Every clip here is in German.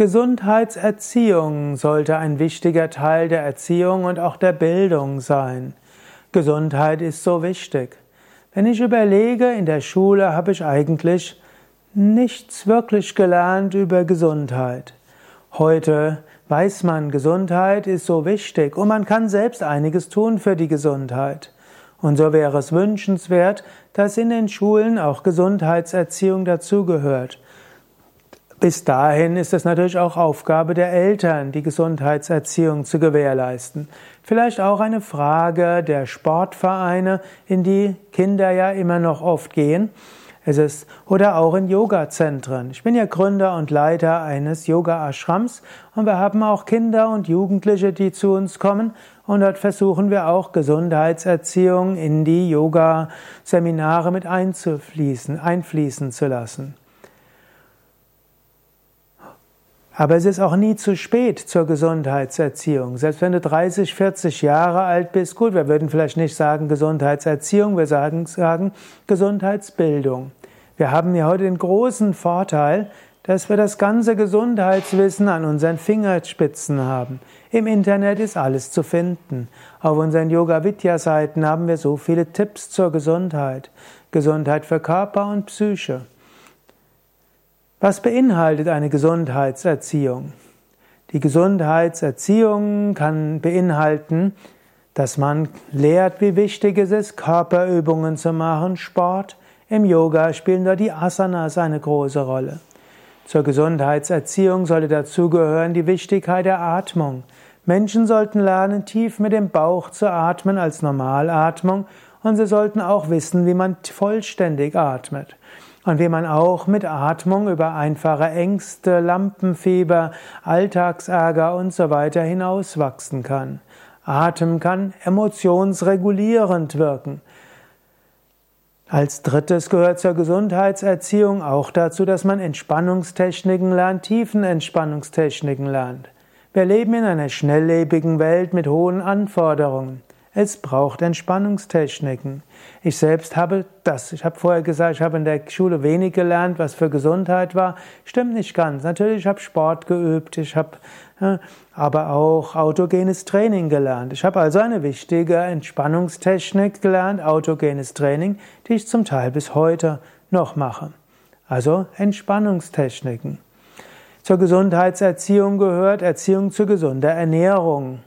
Gesundheitserziehung sollte ein wichtiger Teil der Erziehung und auch der Bildung sein. Gesundheit ist so wichtig. Wenn ich überlege, in der Schule habe ich eigentlich nichts wirklich gelernt über Gesundheit. Heute weiß man, Gesundheit ist so wichtig und man kann selbst einiges tun für die Gesundheit. Und so wäre es wünschenswert, dass in den Schulen auch Gesundheitserziehung dazugehört. Bis dahin ist es natürlich auch Aufgabe der Eltern, die Gesundheitserziehung zu gewährleisten. Vielleicht auch eine Frage der Sportvereine, in die Kinder ja immer noch oft gehen. Es ist, oder auch in Yoga-Zentren. Ich bin ja Gründer und Leiter eines Yoga-Ashrams und wir haben auch Kinder und Jugendliche, die zu uns kommen und dort versuchen wir auch Gesundheitserziehung in die Yoga-Seminare mit einzufließen, einfließen zu lassen. Aber es ist auch nie zu spät zur Gesundheitserziehung. Selbst wenn du 30, 40 Jahre alt bist, gut, wir würden vielleicht nicht sagen Gesundheitserziehung, wir sagen, sagen Gesundheitsbildung. Wir haben ja heute den großen Vorteil, dass wir das ganze Gesundheitswissen an unseren Fingerspitzen haben. Im Internet ist alles zu finden. Auf unseren Yoga Vidya Seiten haben wir so viele Tipps zur Gesundheit. Gesundheit für Körper und Psyche. Was beinhaltet eine Gesundheitserziehung? Die Gesundheitserziehung kann beinhalten, dass man lehrt, wie wichtig es ist, Körperübungen zu machen, Sport. Im Yoga spielen da die Asanas eine große Rolle. Zur Gesundheitserziehung sollte dazugehören die Wichtigkeit der Atmung. Menschen sollten lernen, tief mit dem Bauch zu atmen als Normalatmung und sie sollten auch wissen, wie man vollständig atmet und wie man auch mit Atmung über einfache Ängste, Lampenfieber, Alltagsärger und so weiter hinauswachsen kann. Atem kann emotionsregulierend wirken. Als drittes gehört zur Gesundheitserziehung auch dazu, dass man Entspannungstechniken lernt, Tiefenentspannungstechniken lernt. Wir leben in einer schnelllebigen Welt mit hohen Anforderungen. Es braucht Entspannungstechniken. Ich selbst habe das, ich habe vorher gesagt, ich habe in der Schule wenig gelernt, was für Gesundheit war. Stimmt nicht ganz. Natürlich, ich habe Sport geübt, ich habe aber auch autogenes Training gelernt. Ich habe also eine wichtige Entspannungstechnik gelernt, autogenes Training, die ich zum Teil bis heute noch mache. Also Entspannungstechniken. Zur Gesundheitserziehung gehört Erziehung zu gesunder Ernährung.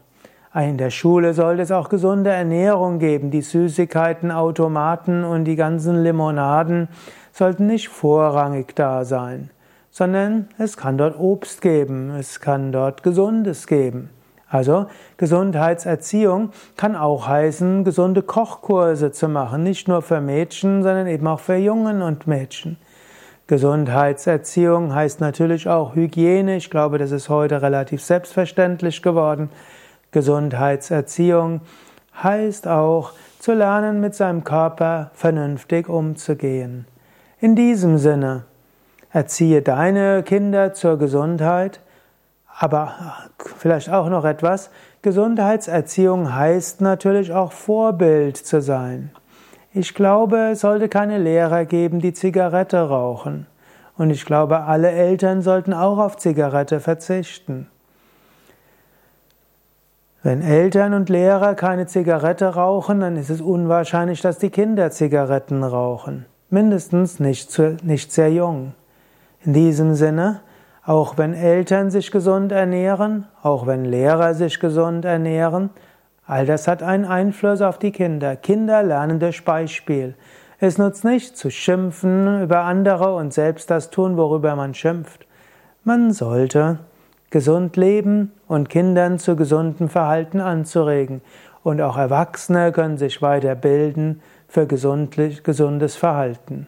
In der Schule sollte es auch gesunde Ernährung geben. Die Süßigkeiten, Automaten und die ganzen Limonaden sollten nicht vorrangig da sein, sondern es kann dort Obst geben, es kann dort Gesundes geben. Also Gesundheitserziehung kann auch heißen, gesunde Kochkurse zu machen, nicht nur für Mädchen, sondern eben auch für Jungen und Mädchen. Gesundheitserziehung heißt natürlich auch Hygiene. Ich glaube, das ist heute relativ selbstverständlich geworden. Gesundheitserziehung heißt auch zu lernen, mit seinem Körper vernünftig umzugehen. In diesem Sinne, erziehe deine Kinder zur Gesundheit, aber vielleicht auch noch etwas, Gesundheitserziehung heißt natürlich auch Vorbild zu sein. Ich glaube, es sollte keine Lehrer geben, die Zigarette rauchen. Und ich glaube, alle Eltern sollten auch auf Zigarette verzichten. Wenn Eltern und Lehrer keine Zigarette rauchen, dann ist es unwahrscheinlich, dass die Kinder Zigaretten rauchen. Mindestens nicht, zu, nicht sehr jung. In diesem Sinne, auch wenn Eltern sich gesund ernähren, auch wenn Lehrer sich gesund ernähren, all das hat einen Einfluss auf die Kinder. Kinder lernen durch Beispiel. Es nutzt nicht zu schimpfen über andere und selbst das tun, worüber man schimpft. Man sollte gesund leben und Kindern zu gesundem Verhalten anzuregen. Und auch Erwachsene können sich weiterbilden für gesundes Verhalten.